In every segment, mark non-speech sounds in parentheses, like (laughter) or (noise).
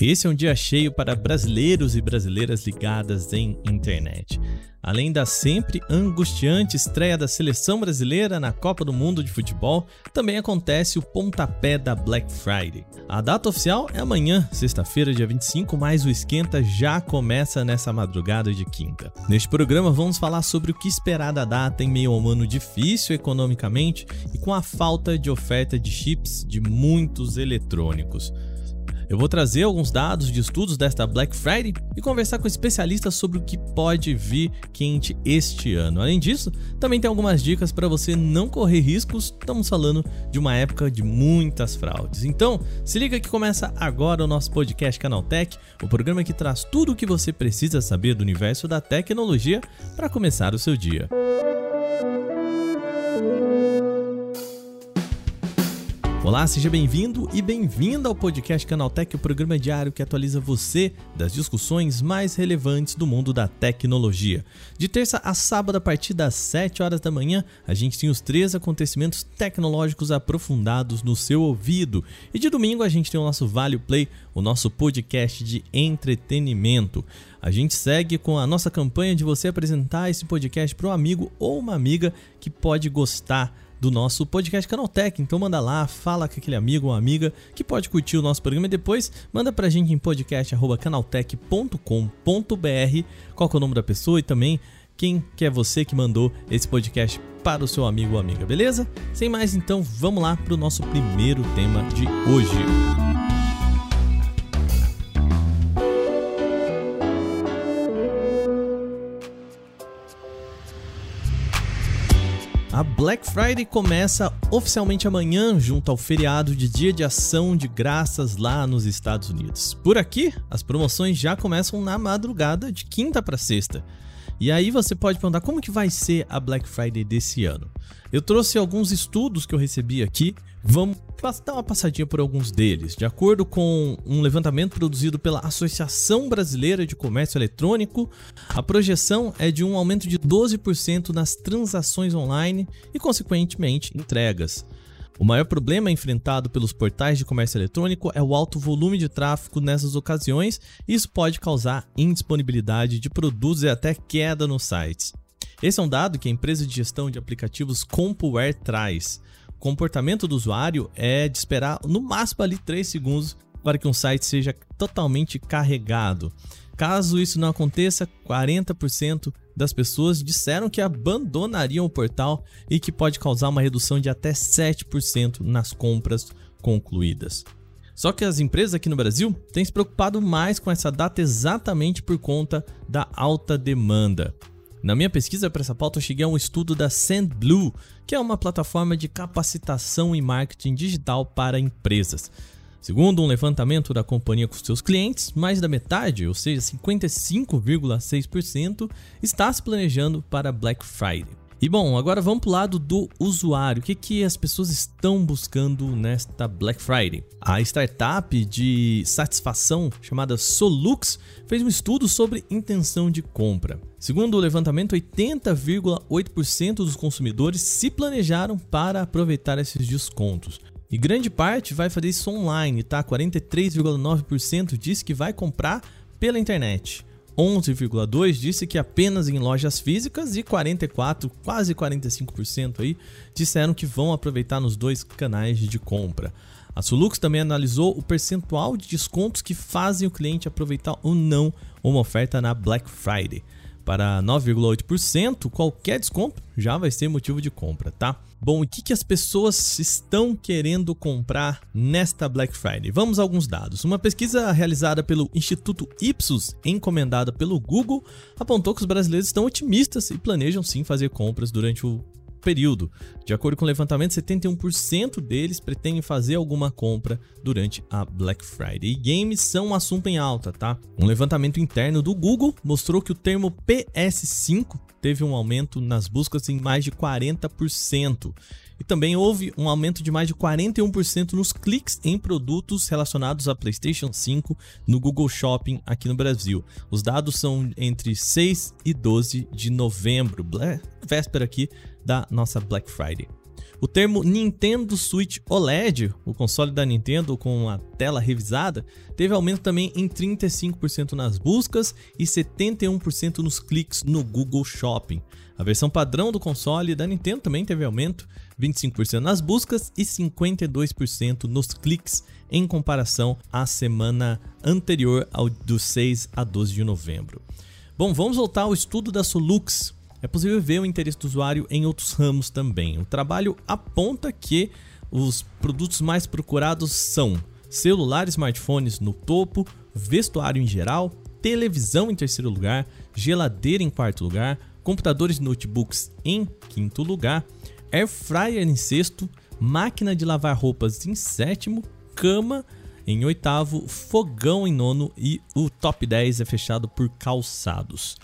Esse é um dia cheio para brasileiros e brasileiras ligadas em internet. Além da sempre angustiante estreia da seleção brasileira na Copa do Mundo de Futebol, também acontece o pontapé da Black Friday. A data oficial é amanhã, sexta-feira, dia 25, mas o esquenta já começa nessa madrugada de quinta. Neste programa vamos falar sobre o que esperar da data em meio a um ano difícil economicamente e com a falta de oferta de chips de muitos eletrônicos. Eu vou trazer alguns dados de estudos desta Black Friday e conversar com especialistas sobre o que pode vir quente este ano. Além disso, também tem algumas dicas para você não correr riscos. Estamos falando de uma época de muitas fraudes. Então, se liga que começa agora o nosso podcast Canaltech, o programa que traz tudo o que você precisa saber do universo da tecnologia para começar o seu dia. Olá, seja bem-vindo e bem-vinda ao podcast Canaltech, o programa diário que atualiza você das discussões mais relevantes do mundo da tecnologia. De terça a sábado, a partir das 7 horas da manhã, a gente tem os três acontecimentos tecnológicos aprofundados no seu ouvido. E de domingo a gente tem o nosso Vale Play, o nosso podcast de entretenimento. A gente segue com a nossa campanha de você apresentar esse podcast para um amigo ou uma amiga que pode gostar do nosso podcast Canaltech. Então manda lá, fala com aquele amigo ou amiga que pode curtir o nosso programa e depois manda pra gente em podcast@canaltech.com.br qual é o nome da pessoa e também quem que é você que mandou esse podcast para o seu amigo ou amiga, beleza? Sem mais então, vamos lá para o nosso primeiro tema de hoje. A Black Friday começa oficialmente amanhã, junto ao feriado de Dia de Ação de Graças lá nos Estados Unidos. Por aqui, as promoções já começam na madrugada de quinta para sexta. E aí você pode perguntar como que vai ser a Black Friday desse ano. Eu trouxe alguns estudos que eu recebi aqui. Vamos dar uma passadinha por alguns deles. De acordo com um levantamento produzido pela Associação Brasileira de Comércio Eletrônico, a projeção é de um aumento de 12% nas transações online e, consequentemente, entregas. O maior problema enfrentado pelos portais de comércio eletrônico é o alto volume de tráfego nessas ocasiões, e isso pode causar indisponibilidade de produtos e até queda nos sites. Esse é um dado que a empresa de gestão de aplicativos CompuWare traz. O comportamento do usuário é de esperar no máximo ali 3 segundos para que um site seja totalmente carregado. Caso isso não aconteça, 40% das pessoas disseram que abandonariam o portal e que pode causar uma redução de até 7% nas compras concluídas. Só que as empresas aqui no Brasil têm se preocupado mais com essa data exatamente por conta da alta demanda. Na minha pesquisa para essa pauta, eu cheguei a um estudo da SendBlue, que é uma plataforma de capacitação e marketing digital para empresas. Segundo um levantamento da companhia com seus clientes, mais da metade, ou seja, 55,6%, está se planejando para Black Friday. E bom, agora vamos para o lado do usuário. O que, que as pessoas estão buscando nesta Black Friday? A startup de satisfação chamada Solux fez um estudo sobre intenção de compra. Segundo o levantamento, 80,8% dos consumidores se planejaram para aproveitar esses descontos. E grande parte vai fazer isso online, tá? 43,9% disse que vai comprar pela internet. 11,2 disse que apenas em lojas físicas e 44, quase 45% aí disseram que vão aproveitar nos dois canais de compra. A Sulux também analisou o percentual de descontos que fazem o cliente aproveitar ou não uma oferta na Black Friday. Para 9,8%, qualquer desconto já vai ser motivo de compra, tá? Bom, o que, que as pessoas estão querendo comprar nesta Black Friday? Vamos a alguns dados. Uma pesquisa realizada pelo Instituto Ipsos, encomendada pelo Google, apontou que os brasileiros estão otimistas e planejam sim fazer compras durante o período. De acordo com o levantamento, 71% deles pretendem fazer alguma compra durante a Black Friday. E games são um assunto em alta, tá? Um levantamento interno do Google mostrou que o termo PS5 teve um aumento nas buscas em mais de 40%. E também houve um aumento de mais de 41% nos cliques em produtos relacionados a PlayStation 5 no Google Shopping aqui no Brasil. Os dados são entre 6 e 12 de novembro, véspera aqui da nossa Black Friday. O termo Nintendo Switch OLED, o console da Nintendo com a tela revisada, teve aumento também em 35% nas buscas e 71% nos cliques no Google Shopping. A versão padrão do console da Nintendo também teve aumento, 25% nas buscas e 52% nos cliques em comparação à semana anterior ao do 6 a 12 de novembro. Bom, vamos voltar ao estudo da Solux, é possível ver o interesse do usuário em outros ramos também. O trabalho aponta que os produtos mais procurados são celulares, smartphones no topo, vestuário em geral, televisão em terceiro lugar, geladeira em quarto lugar, computadores e notebooks em quinto lugar, air fryer em sexto, máquina de lavar roupas em sétimo, cama em oitavo, fogão em nono e o top 10 é fechado por calçados.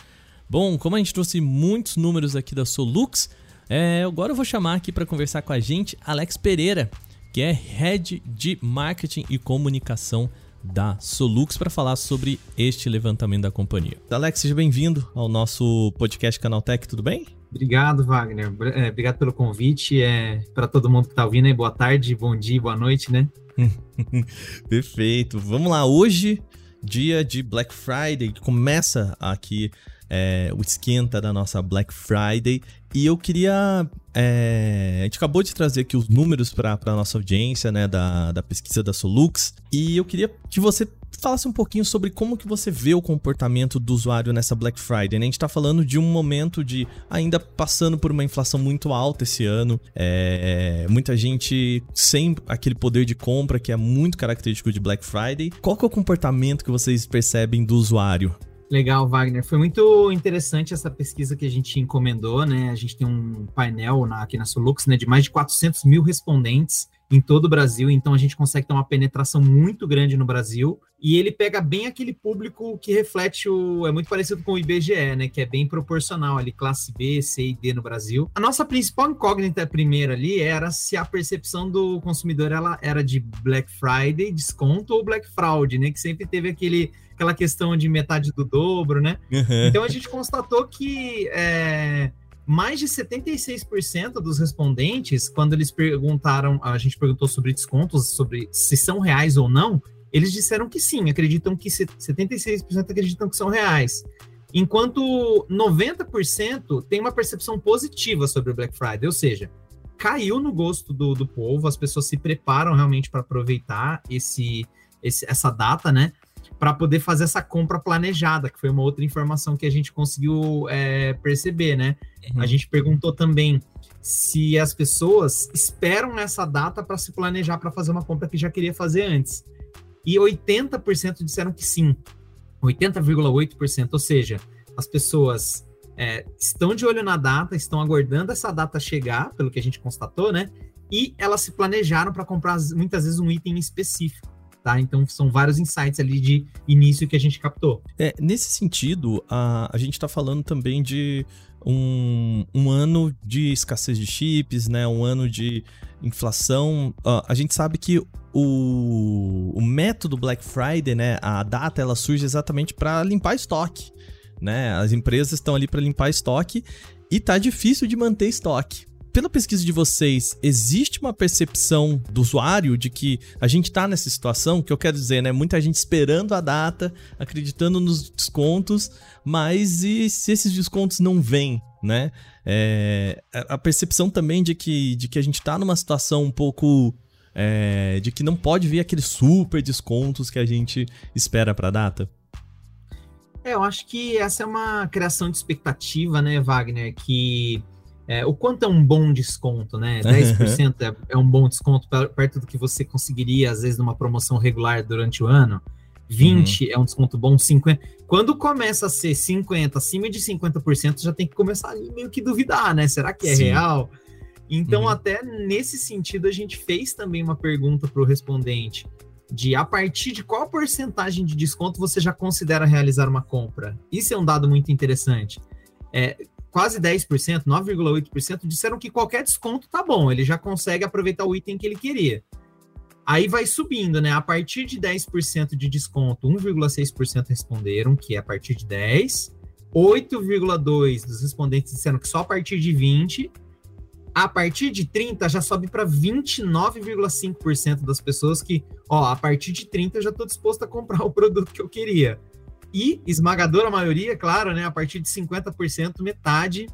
Bom, como a gente trouxe muitos números aqui da Solux, é, agora eu vou chamar aqui para conversar com a gente Alex Pereira, que é Head de Marketing e Comunicação da Solux para falar sobre este levantamento da companhia. Alex, seja bem-vindo ao nosso podcast Canaltech, tudo bem? Obrigado, Wagner. É, obrigado pelo convite. É, para todo mundo que está ouvindo, boa tarde, bom dia, boa noite, né? (laughs) Perfeito. Vamos lá, hoje, dia de Black Friday, começa aqui é, o esquenta da nossa Black Friday. E eu queria. É, a gente acabou de trazer aqui os números para a nossa audiência, né, da, da pesquisa da Solux. E eu queria que você falasse um pouquinho sobre como que você vê o comportamento do usuário nessa Black Friday. Né? A gente está falando de um momento de ainda passando por uma inflação muito alta esse ano, é, muita gente sem aquele poder de compra que é muito característico de Black Friday. Qual que é o comportamento que vocês percebem do usuário Legal, Wagner. Foi muito interessante essa pesquisa que a gente encomendou, né? A gente tem um painel na, aqui na Solux, né, de mais de 400 mil respondentes em todo o Brasil, então a gente consegue ter uma penetração muito grande no Brasil, e ele pega bem aquele público que reflete o... é muito parecido com o IBGE, né, que é bem proporcional ali, classe B, C e D no Brasil. A nossa principal incógnita primeira ali era se a percepção do consumidor ela era de Black Friday, desconto ou Black Fraud, né, que sempre teve aquele aquela questão de metade do dobro, né? Uhum. Então a gente constatou que é, mais de 76% dos respondentes, quando eles perguntaram, a gente perguntou sobre descontos, sobre se são reais ou não, eles disseram que sim, acreditam que 76% acreditam que são reais. Enquanto 90% tem uma percepção positiva sobre o Black Friday, ou seja, caiu no gosto do, do povo, as pessoas se preparam realmente para aproveitar esse, esse, essa data, né? Para poder fazer essa compra planejada, que foi uma outra informação que a gente conseguiu é, perceber, né? Uhum. A gente perguntou também se as pessoas esperam essa data para se planejar para fazer uma compra que já queria fazer antes. E 80% disseram que sim. 80,8%, ou seja, as pessoas é, estão de olho na data, estão aguardando essa data chegar, pelo que a gente constatou, né? E elas se planejaram para comprar muitas vezes um item específico tá? Então são vários insights ali de início que a gente captou. É, nesse sentido, a, a gente está falando também de um, um ano de escassez de chips, né? Um ano de inflação. Uh, a gente sabe que o, o método Black Friday, né? A data ela surge exatamente para limpar estoque. Né? As empresas estão ali para limpar estoque e tá difícil de manter estoque pela pesquisa de vocês, existe uma percepção do usuário de que a gente tá nessa situação, que eu quero dizer, né? Muita gente esperando a data, acreditando nos descontos, mas e se esses descontos não vêm, né? É, a percepção também de que, de que a gente tá numa situação um pouco. É, de que não pode vir aqueles super descontos que a gente espera para a data? É, eu acho que essa é uma criação de expectativa, né, Wagner? Que é, o quanto é um bom desconto, né? (laughs) 10% é, é um bom desconto perto do que você conseguiria, às vezes, numa promoção regular durante o ano. 20 uhum. é um desconto bom, 50. Quando começa a ser 50, acima de 50%, já tem que começar ali meio que duvidar, né? Será que é Sim. real? Então, uhum. até nesse sentido, a gente fez também uma pergunta para o respondente de a partir de qual porcentagem de desconto você já considera realizar uma compra. Isso é um dado muito interessante. É, quase 10%, 9,8% disseram que qualquer desconto tá bom, ele já consegue aproveitar o item que ele queria. Aí vai subindo, né? A partir de 10% de desconto, 1,6% responderam que é a partir de 10. 8,2 dos respondentes disseram que só a partir de 20 a partir de 30 já sobe para 29,5% das pessoas que, ó, a partir de 30 eu já estou disposto a comprar o produto que eu queria. E esmagadora maioria, claro, né, a partir de 50%, metade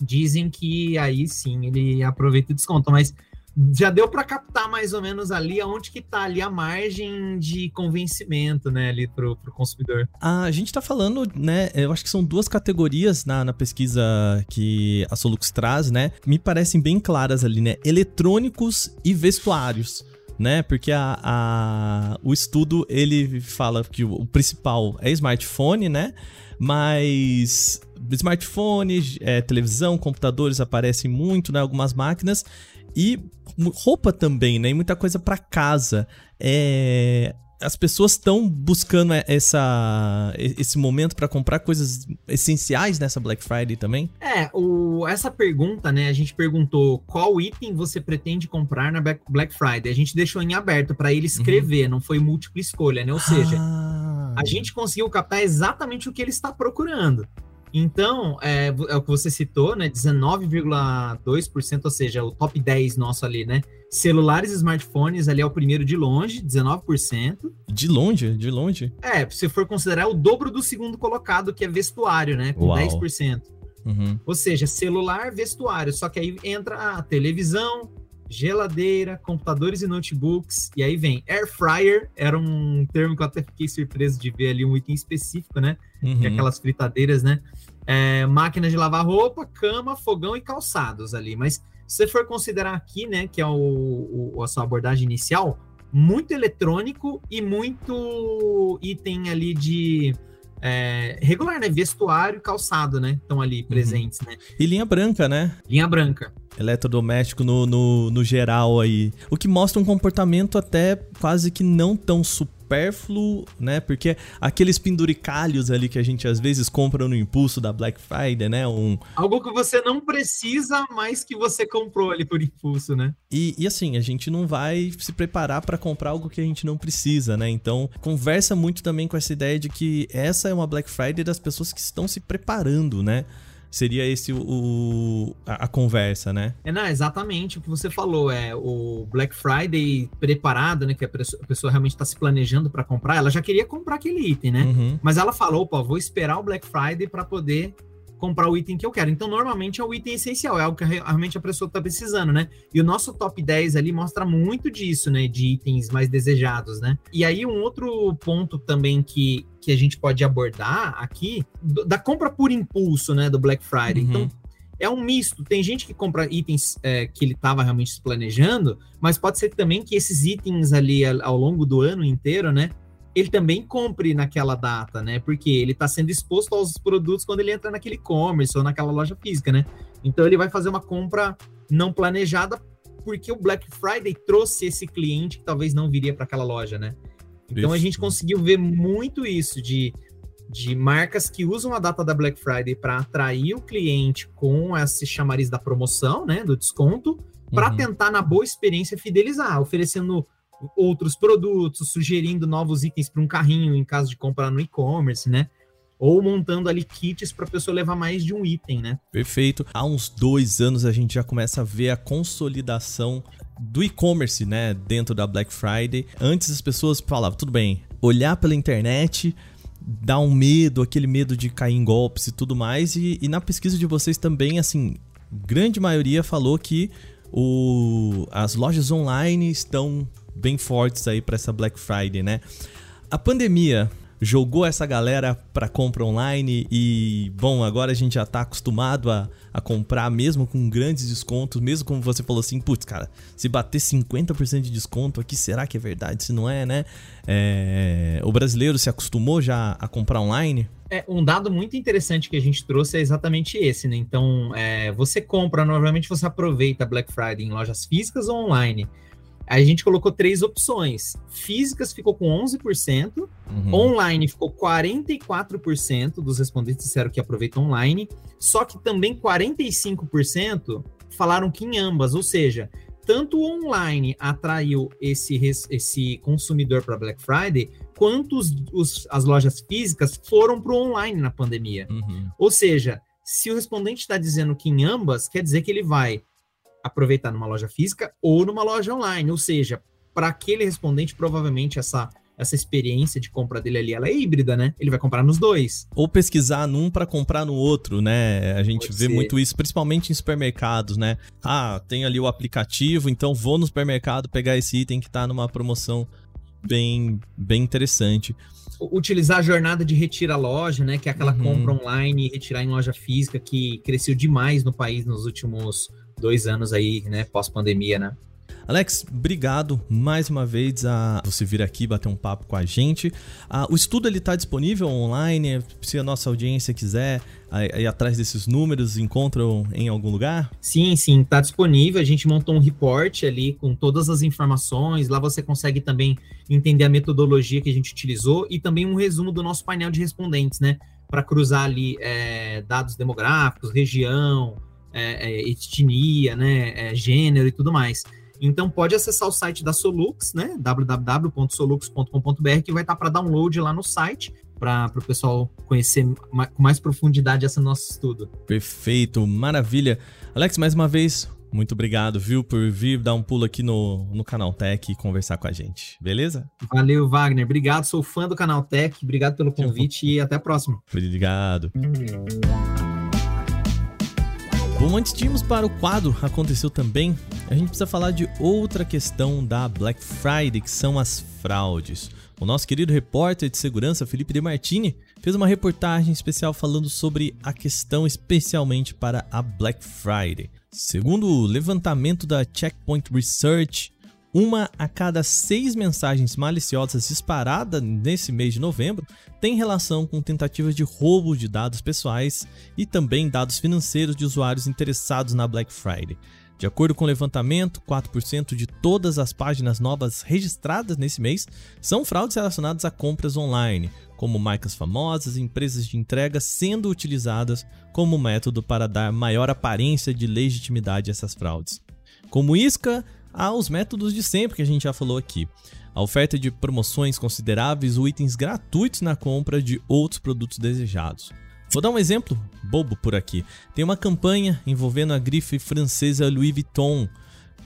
dizem que aí sim ele aproveita o desconto, mas já deu para captar mais ou menos ali aonde que tá ali a margem de convencimento, né, ali pro, pro consumidor. A gente tá falando, né, eu acho que são duas categorias na, na pesquisa que a Solux traz, né, me parecem bem claras ali, né, eletrônicos e vestuários né? Porque a, a, o estudo ele fala que o, principal é smartphone, né? Mas smartphone, é, televisão, computadores aparecem muito, né? Algumas máquinas e roupa também, né? E muita coisa para casa. É, as pessoas estão buscando essa, esse momento para comprar coisas essenciais nessa Black Friday também? É, o, essa pergunta, né? A gente perguntou qual item você pretende comprar na Black Friday. A gente deixou em aberto para ele escrever, uhum. não foi múltipla escolha, né? Ou seja, ah. a gente conseguiu captar exatamente o que ele está procurando. Então, é, é, o que você citou, né? 19,2%, ou seja, o top 10 nosso ali, né? Celulares e smartphones ali é o primeiro de longe, 19%. De longe? De longe? É, se for considerar o dobro do segundo colocado, que é vestuário, né? Com Uau. 10%. Uhum. Ou seja, celular, vestuário. Só que aí entra a televisão, geladeira, computadores e notebooks, e aí vem air fryer, era um termo que eu até fiquei surpreso de ver ali um item específico, né? Uhum. É aquelas fritadeiras, né? É, máquina de lavar roupa, cama, fogão e calçados ali. Mas se você for considerar aqui, né, que é o, o, a sua abordagem inicial, muito eletrônico e muito item ali de é, regular, né? Vestuário e calçado, né? Estão ali uhum. presentes, uhum. né? E linha branca, né? Linha branca. Eletrodoméstico no, no, no geral aí. O que mostra um comportamento até quase que não tão super supérfluo, né? Porque aqueles penduricalhos ali que a gente às vezes compra no impulso da Black Friday, né? Um... Algo que você não precisa, mas que você comprou ali por impulso, né? E, e assim, a gente não vai se preparar para comprar algo que a gente não precisa, né? Então, conversa muito também com essa ideia de que essa é uma Black Friday das pessoas que estão se preparando, né? Seria esse o, a, a, conversa, né? É, não, exatamente o que você falou. É o Black Friday preparado, né? Que a pessoa, a pessoa realmente está se planejando para comprar. Ela já queria comprar aquele item, né? Uhum. Mas ela falou, pô, vou esperar o Black Friday para poder comprar o item que eu quero. Então, normalmente é o item essencial, é algo que realmente a pessoa está precisando, né? E o nosso top 10 ali mostra muito disso, né? De itens mais desejados, né? E aí, um outro ponto também que, que a gente pode abordar aqui, da compra por impulso, né? Do Black Friday. Uhum. Então, é um misto. Tem gente que compra itens é, que ele estava realmente planejando, mas pode ser também que esses itens ali ao longo do ano inteiro, né? Ele também compre naquela data, né? Porque ele está sendo exposto aos produtos quando ele entra naquele e-commerce ou naquela loja física, né? Então ele vai fazer uma compra não planejada porque o Black Friday trouxe esse cliente que talvez não viria para aquela loja, né? Então isso. a gente conseguiu ver muito isso de, de marcas que usam a data da Black Friday para atrair o cliente com esse chamariz da promoção, né? Do desconto, para uhum. tentar, na boa experiência, fidelizar, oferecendo outros produtos, sugerindo novos itens para um carrinho em caso de comprar no e-commerce, né? Ou montando ali kits para a pessoa levar mais de um item, né? Perfeito. Há uns dois anos a gente já começa a ver a consolidação do e-commerce, né? Dentro da Black Friday. Antes as pessoas falavam, tudo bem, olhar pela internet dá um medo, aquele medo de cair em golpes e tudo mais. E, e na pesquisa de vocês também, assim, grande maioria falou que o, as lojas online estão bem fortes aí para essa Black Friday, né? A pandemia jogou essa galera para compra online e, bom, agora a gente já tá acostumado a, a comprar mesmo com grandes descontos, mesmo como você falou assim, putz, cara, se bater 50% de desconto aqui, será que é verdade? Se não é, né? É... O brasileiro se acostumou já a comprar online? É, um dado muito interessante que a gente trouxe é exatamente esse, né? Então, é, você compra, normalmente você aproveita Black Friday em lojas físicas ou online. A gente colocou três opções. Físicas ficou com 11%, uhum. online ficou 44% dos respondentes disseram que aproveitam online, só que também 45% falaram que em ambas, ou seja, tanto o online atraiu esse, esse consumidor para Black Friday, quanto os, os, as lojas físicas foram para o online na pandemia. Uhum. Ou seja, se o respondente está dizendo que em ambas, quer dizer que ele vai aproveitar numa loja física ou numa loja online. Ou seja, para aquele respondente, provavelmente essa essa experiência de compra dele ali, ela é híbrida, né? Ele vai comprar nos dois. Ou pesquisar num para comprar no outro, né? A gente Pode vê ser. muito isso, principalmente em supermercados, né? Ah, tem ali o aplicativo, então vou no supermercado pegar esse item que tá numa promoção bem, bem interessante. Utilizar a jornada de retira loja, né? Que é aquela uhum. compra online e retirar em loja física que cresceu demais no país nos últimos dois anos aí, né? Pós-pandemia, né? Alex, obrigado mais uma vez a você vir aqui bater um papo com a gente. Ah, o estudo ele está disponível online, se a nossa audiência quiser ir atrás desses números, encontram em algum lugar? Sim, sim, está disponível. A gente montou um report ali com todas as informações. Lá você consegue também entender a metodologia que a gente utilizou e também um resumo do nosso painel de respondentes, né? Para cruzar ali é, dados demográficos, região, é, é, etnia, né, é, gênero e tudo mais. Então pode acessar o site da Solux, né? www.solux.com.br, que vai estar para download lá no site para o pessoal conhecer com mais profundidade esse nosso estudo. Perfeito, maravilha. Alex, mais uma vez, muito obrigado, viu, por vir dar um pulo aqui no, no Canal Tech e conversar com a gente, beleza? Valeu, Wagner. Obrigado, sou fã do Canal Tech. Obrigado pelo convite e até a próxima. Obrigado. Bom, antes de irmos para o quadro Aconteceu Também, a gente precisa falar de outra questão da Black Friday, que são as fraudes. O nosso querido repórter de segurança, Felipe De Martini, fez uma reportagem especial falando sobre a questão especialmente para a Black Friday. Segundo o levantamento da Checkpoint Research, uma a cada seis mensagens maliciosas disparadas nesse mês de novembro tem relação com tentativas de roubo de dados pessoais e também dados financeiros de usuários interessados na Black Friday. De acordo com o levantamento, 4% de todas as páginas novas registradas nesse mês são fraudes relacionadas a compras online, como marcas famosas e empresas de entrega sendo utilizadas como método para dar maior aparência de legitimidade a essas fraudes. Como isca, aos métodos de sempre que a gente já falou aqui. A oferta de promoções consideráveis ou itens gratuitos na compra de outros produtos desejados. Vou dar um exemplo bobo por aqui. Tem uma campanha envolvendo a grife francesa Louis Vuitton.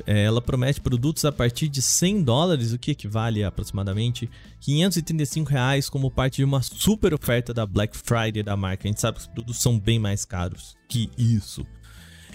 É, ela promete produtos a partir de 100 dólares, o que equivale a aproximadamente 535 reais, como parte de uma super oferta da Black Friday da marca. A gente sabe que os produtos são bem mais caros que isso.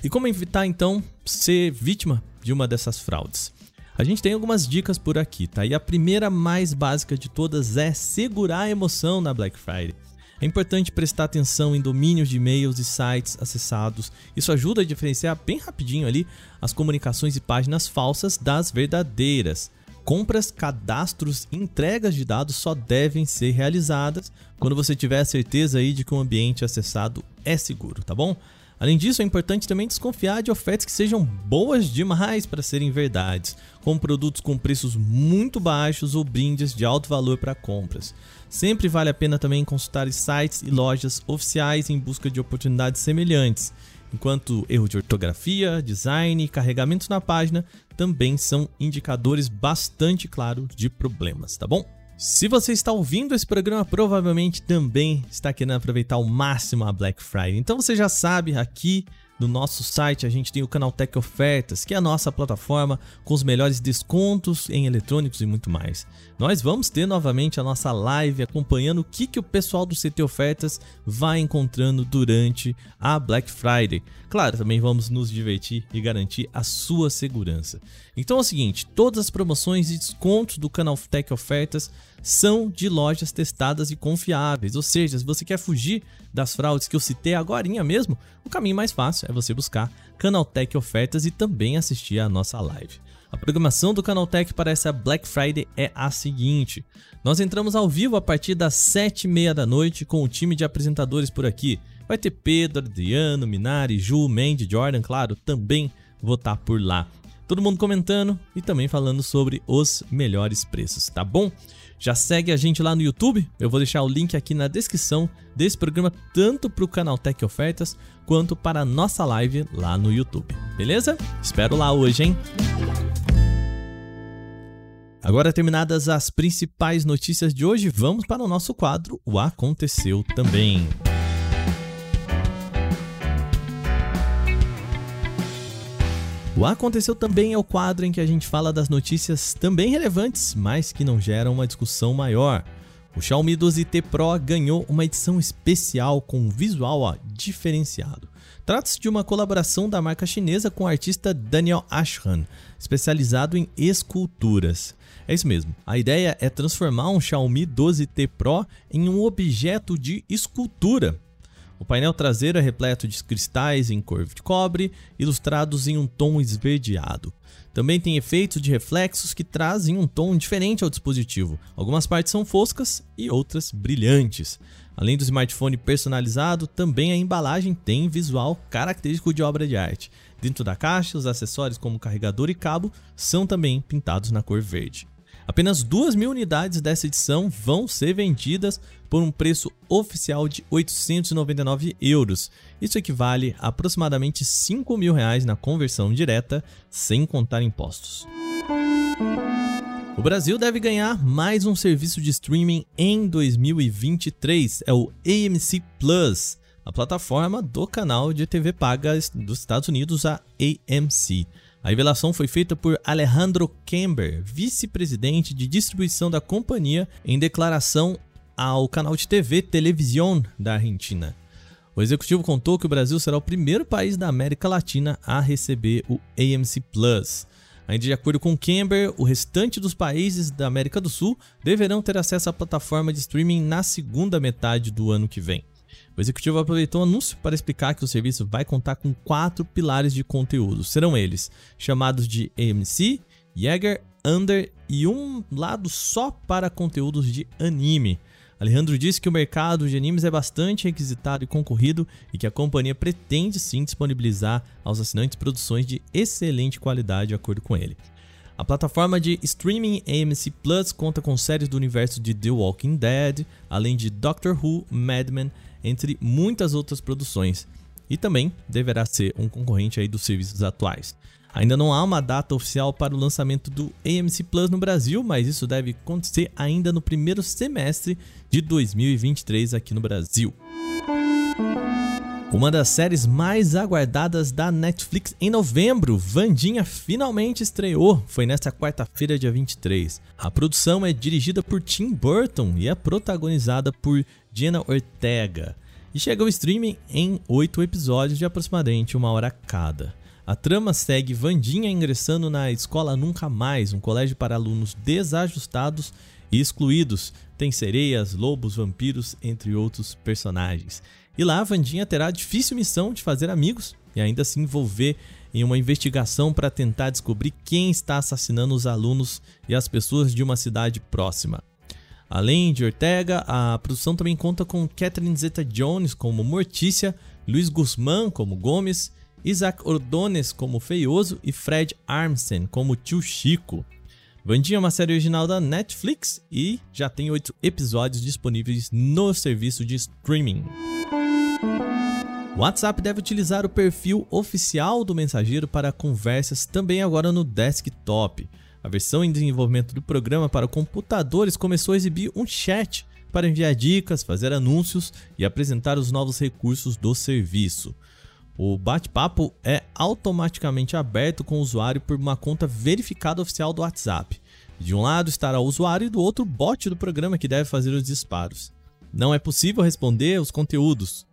E como evitar então ser vítima de uma dessas fraudes? A gente tem algumas dicas por aqui, tá? E a primeira mais básica de todas é segurar a emoção na Black Friday. É importante prestar atenção em domínios de e-mails e sites acessados. Isso ajuda a diferenciar bem rapidinho ali as comunicações e páginas falsas das verdadeiras. Compras, cadastros e entregas de dados só devem ser realizadas quando você tiver a certeza aí de que o ambiente acessado é seguro, tá bom? Além disso, é importante também desconfiar de ofertas que sejam boas demais para serem verdades, como produtos com preços muito baixos ou brindes de alto valor para compras. Sempre vale a pena também consultar sites e lojas oficiais em busca de oportunidades semelhantes, enquanto erro de ortografia, design e carregamentos na página também são indicadores bastante claros de problemas, tá bom? Se você está ouvindo esse programa, provavelmente também está querendo aproveitar ao máximo a Black Friday. Então você já sabe, aqui no nosso site a gente tem o canal Tech Ofertas, que é a nossa plataforma com os melhores descontos em eletrônicos e muito mais. Nós vamos ter novamente a nossa live acompanhando o que, que o pessoal do CT Ofertas vai encontrando durante a Black Friday. Claro, também vamos nos divertir e garantir a sua segurança. Então é o seguinte, todas as promoções e descontos do canal Tech Ofertas são de lojas testadas e confiáveis. Ou seja, se você quer fugir das fraudes que eu citei agora mesmo, o caminho mais fácil é você buscar Canaltech Ofertas e também assistir a nossa live. A programação do Canaltech para essa Black Friday é a seguinte: nós entramos ao vivo a partir das 7h30 da noite com o time de apresentadores por aqui. Vai ter Pedro, Adriano, Minari, Ju, Mandy, Jordan, claro, também vou estar por lá. Todo mundo comentando e também falando sobre os melhores preços, tá bom? Já segue a gente lá no YouTube, eu vou deixar o link aqui na descrição desse programa, tanto para o canal Tech Ofertas quanto para a nossa live lá no YouTube, beleza? Espero lá hoje, hein? Agora terminadas as principais notícias de hoje, vamos para o nosso quadro O Aconteceu Também. O Aconteceu Também é o quadro em que a gente fala das notícias também relevantes, mas que não geram uma discussão maior. O Xiaomi 12T Pro ganhou uma edição especial com um visual ó, diferenciado. Trata-se de uma colaboração da marca chinesa com o artista Daniel Ashran, especializado em esculturas. É isso mesmo. A ideia é transformar um Xiaomi 12T Pro em um objeto de escultura. O painel traseiro é repleto de cristais em cor de cobre, ilustrados em um tom esverdeado. Também tem efeitos de reflexos que trazem um tom diferente ao dispositivo. Algumas partes são foscas e outras brilhantes. Além do smartphone personalizado, também a embalagem tem visual característico de obra de arte. Dentro da caixa, os acessórios como carregador e cabo são também pintados na cor verde. Apenas 2 mil unidades dessa edição vão ser vendidas por um preço oficial de 899 euros. Isso equivale a aproximadamente 5 mil reais na conversão direta, sem contar impostos. O Brasil deve ganhar mais um serviço de streaming em 2023, é o AMC Plus, a plataforma do canal de TV paga dos Estados Unidos, a AMC. A revelação foi feita por Alejandro Kember, vice-presidente de distribuição da companhia, em declaração ao canal de TV Television da Argentina. O executivo contou que o Brasil será o primeiro país da América Latina a receber o AMC Plus. Ainda de acordo com Kember, o restante dos países da América do Sul deverão ter acesso à plataforma de streaming na segunda metade do ano que vem. O executivo aproveitou o anúncio para explicar que o serviço vai contar com quatro pilares de conteúdo. Serão eles chamados de AMC, Jäger, Under e um lado só para conteúdos de anime. Alejandro disse que o mercado de animes é bastante requisitado e concorrido e que a companhia pretende sim disponibilizar aos assinantes produções de excelente qualidade, de acordo com ele. A plataforma de streaming AMC Plus conta com séries do universo de The Walking Dead, além de Doctor Who, Mad Men entre muitas outras produções, e também deverá ser um concorrente aí dos serviços atuais. Ainda não há uma data oficial para o lançamento do AMC Plus no Brasil, mas isso deve acontecer ainda no primeiro semestre de 2023 aqui no Brasil. Uma das séries mais aguardadas da Netflix em novembro, Vandinha finalmente estreou. Foi nesta quarta-feira, dia 23. A produção é dirigida por Tim Burton e é protagonizada por Jenna Ortega. E chega ao streaming em oito episódios de aproximadamente uma hora cada. A trama segue Vandinha ingressando na Escola Nunca Mais, um colégio para alunos desajustados e excluídos. Tem sereias, lobos, vampiros, entre outros personagens. E lá, Vandinha terá a difícil missão de fazer amigos e ainda se envolver em uma investigação para tentar descobrir quem está assassinando os alunos e as pessoas de uma cidade próxima. Além de Ortega, a produção também conta com Catherine Zeta-Jones como Mortícia, Luiz Guzmán como Gomes, Isaac Ordones como Feioso e Fred Armisen como Tio Chico. Vandinha é uma série original da Netflix e já tem oito episódios disponíveis no serviço de streaming. O WhatsApp deve utilizar o perfil oficial do mensageiro para conversas também agora no desktop. A versão em desenvolvimento do programa para computadores começou a exibir um chat para enviar dicas, fazer anúncios e apresentar os novos recursos do serviço. O bate-papo é automaticamente aberto com o usuário por uma conta verificada oficial do WhatsApp. De um lado estará o usuário e do outro o bot do programa que deve fazer os disparos. Não é possível responder os conteúdos,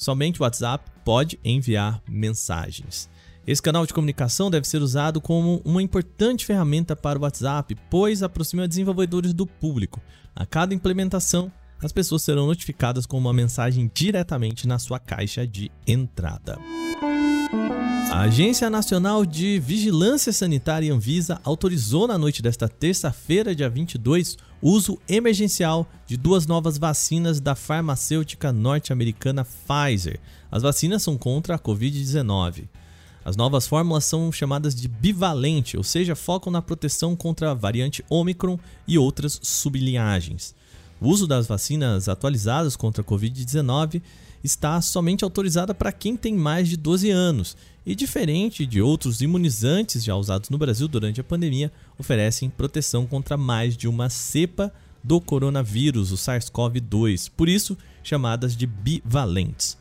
somente o WhatsApp pode enviar mensagens. Esse canal de comunicação deve ser usado como uma importante ferramenta para o WhatsApp, pois aproxima desenvolvedores do público. A cada implementação, as pessoas serão notificadas com uma mensagem diretamente na sua caixa de entrada. A Agência Nacional de Vigilância Sanitária Anvisa autorizou na noite desta terça-feira, dia 22, o uso emergencial de duas novas vacinas da farmacêutica norte-americana Pfizer. As vacinas são contra a Covid-19. As novas fórmulas são chamadas de bivalente, ou seja, focam na proteção contra a variante Omicron e outras sublinhagens. O uso das vacinas atualizadas contra a Covid-19 está somente autorizada para quem tem mais de 12 anos e, diferente de outros imunizantes já usados no Brasil durante a pandemia, oferecem proteção contra mais de uma cepa do coronavírus, o SARS-CoV-2, por isso chamadas de bivalentes.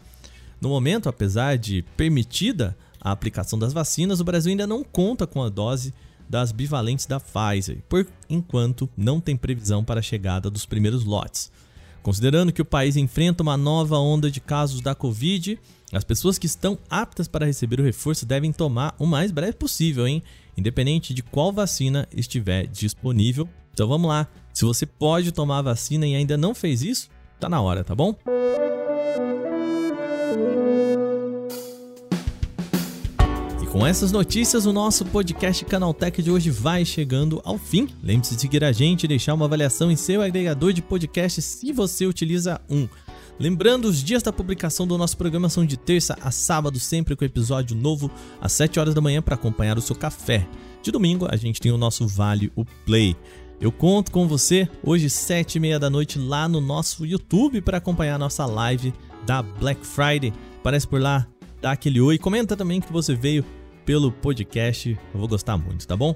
No momento, apesar de permitida a aplicação das vacinas, o Brasil ainda não conta com a dose das bivalentes da Pfizer, por enquanto não tem previsão para a chegada dos primeiros lotes. Considerando que o país enfrenta uma nova onda de casos da Covid, as pessoas que estão aptas para receber o reforço devem tomar o mais breve possível, hein? Independente de qual vacina estiver disponível. Então vamos lá. Se você pode tomar a vacina e ainda não fez isso, tá na hora, tá bom? Com essas notícias, o nosso podcast Canaltech de hoje vai chegando ao fim. Lembre-se de seguir a gente e deixar uma avaliação em seu agregador de podcast se você utiliza um. Lembrando, os dias da publicação do nosso programa são de terça a sábado, sempre com episódio novo às 7 horas da manhã para acompanhar o seu café. De domingo, a gente tem o nosso Vale o Play. Eu conto com você hoje, 7 e meia da noite, lá no nosso YouTube para acompanhar a nossa live da Black Friday. Aparece por lá, dá aquele oi, comenta também que você veio pelo podcast. Eu vou gostar muito, tá bom?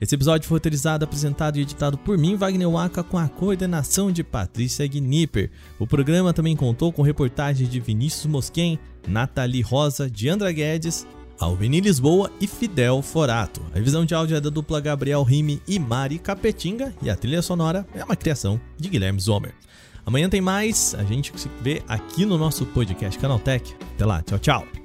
Esse episódio foi roteirizado, apresentado e editado por mim, Wagner Waka, com a coordenação de Patrícia Gnipper. O programa também contou com reportagens de Vinícius Mosquen, Nathalie Rosa, Diandra Guedes, Alvini Lisboa e Fidel Forato. A revisão de áudio é da dupla Gabriel Rime e Mari Capetinga e a trilha sonora é uma criação de Guilherme Zomer. Amanhã tem mais, a gente se vê aqui no nosso podcast Canaltech. Até lá, tchau, tchau.